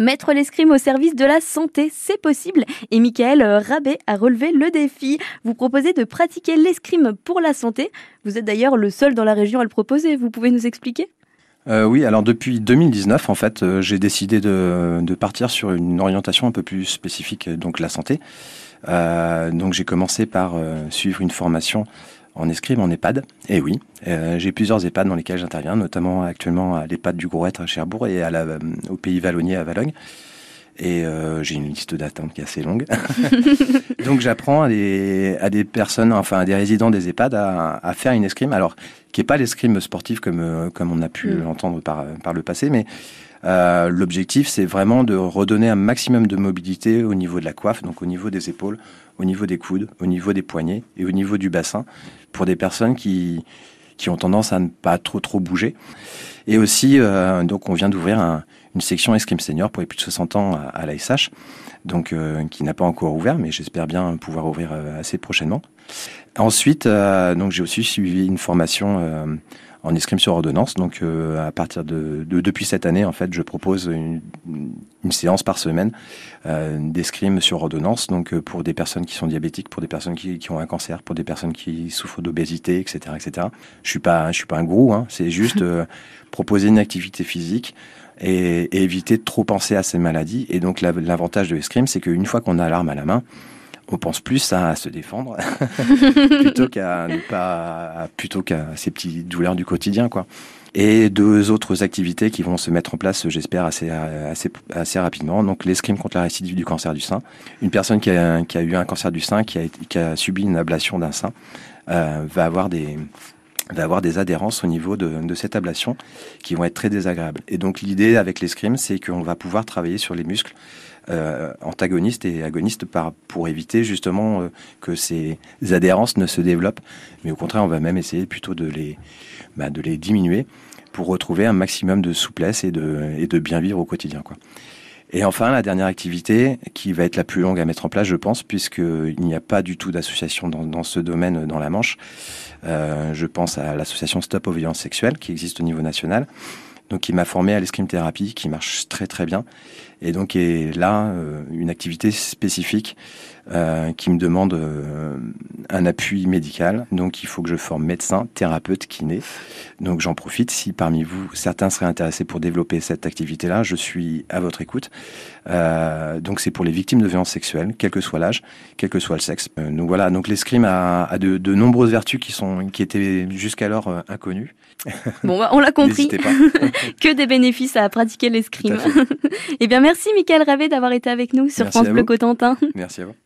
Mettre l'escrime au service de la santé, c'est possible. Et Michael Rabé a relevé le défi. Vous proposez de pratiquer l'escrime pour la santé. Vous êtes d'ailleurs le seul dans la région à le proposer. Vous pouvez nous expliquer? Euh, oui, alors depuis 2019, en fait, euh, j'ai décidé de, partir sur une orientation un peu plus spécifique, donc la santé. Euh, donc j'ai commencé par suivre une formation en escrime en EHPAD. Et oui, j'ai plusieurs EHPAD dans lesquels j'interviens, notamment actuellement à l'EHPAD du Grouette à Cherbourg et la, au Pays Vallonnier à Valogne. Et euh, j'ai une liste d'attente qui est assez longue. Donc j'apprends à des, à des personnes, enfin à des résidents des EHPAD à, à faire une escrime. Alors, qui n'est pas l'escrime sportive comme, euh, comme on a pu mm. l'entendre par, par le passé, mais euh, l'objectif c'est vraiment de redonner un maximum de mobilité au niveau de la coiffe, donc au niveau des épaules, au niveau des coudes, au niveau des poignets et au niveau du bassin pour des personnes qui, qui ont tendance à ne pas trop trop bouger. Et aussi, euh, donc on vient d'ouvrir un, une section escrime senior pour les plus de 60 ans à, à l'ASH, donc euh, qui n'a pas encore ouvert, mais j'espère bien pouvoir ouvrir euh, assez prochainement. Ensuite, donc j'ai aussi suivi une formation en escrime sur ordonnance. Donc à partir de, de, depuis cette année, en fait, je propose une, séance par semaine d'escrime sur ordonnance. Donc pour des personnes qui sont diabétiques, pour des personnes qui, qui ont un cancer, pour des personnes qui souffrent d'obésité, etc., etc. Je suis pas, je suis pas un gourou. Hein, c'est juste proposer une activité physique et, éviter de trop penser à ces maladies. Et donc l'avantage de l'escrime, c'est qu'une fois qu'on a l'arme à la main, on pense plus à se défendre plutôt qu'à pas plutôt qu'à ces petites douleurs du quotidien quoi. Et deux autres activités qui vont se mettre en place, j'espère, assez, assez, assez rapidement. Donc, l'escrime contre la récidive du cancer du sein. Une personne qui a, eu un cancer du sein, qui a, qui a subi une ablation d'un sein, euh, va avoir des, va avoir des adhérences au niveau de, de, cette ablation qui vont être très désagréables. Et donc l'idée avec l'escrime, c'est qu'on va pouvoir travailler sur les muscles euh, antagonistes et agonistes par, pour éviter justement euh, que ces adhérences ne se développent. Mais au contraire, on va même essayer plutôt de les, bah, de les diminuer pour retrouver un maximum de souplesse et de, et de bien vivre au quotidien. Quoi. Et enfin, la dernière activité, qui va être la plus longue à mettre en place, je pense, puisqu'il n'y a pas du tout d'association dans, dans, ce domaine dans la Manche. Euh, je pense à l'association Stop aux violences sexuelles, qui existe au niveau national, donc qui m'a formé à l'escrime thérapie, qui marche très très bien, et donc est là euh, une activité spécifique euh, qui me demande euh, un appui médical. Donc il faut que je forme médecin, thérapeute, kiné. Donc j'en profite si parmi vous certains seraient intéressés pour développer cette activité-là, je suis à votre écoute. Euh, donc c'est pour les victimes de violences sexuelles, quel que soit l'âge, quel que soit le sexe. Euh, donc voilà, donc l'escrime a, a de, de, nombreuses vertus qui sont qui étaient jusqu'alors euh, inconnues. Bon, bah, on l'a compris. que des bénéfices à pratiquer l'escrime. Eh bien, merci Michael Ravé d'avoir été avec nous sur France Bleu Cotentin. Merci à vous.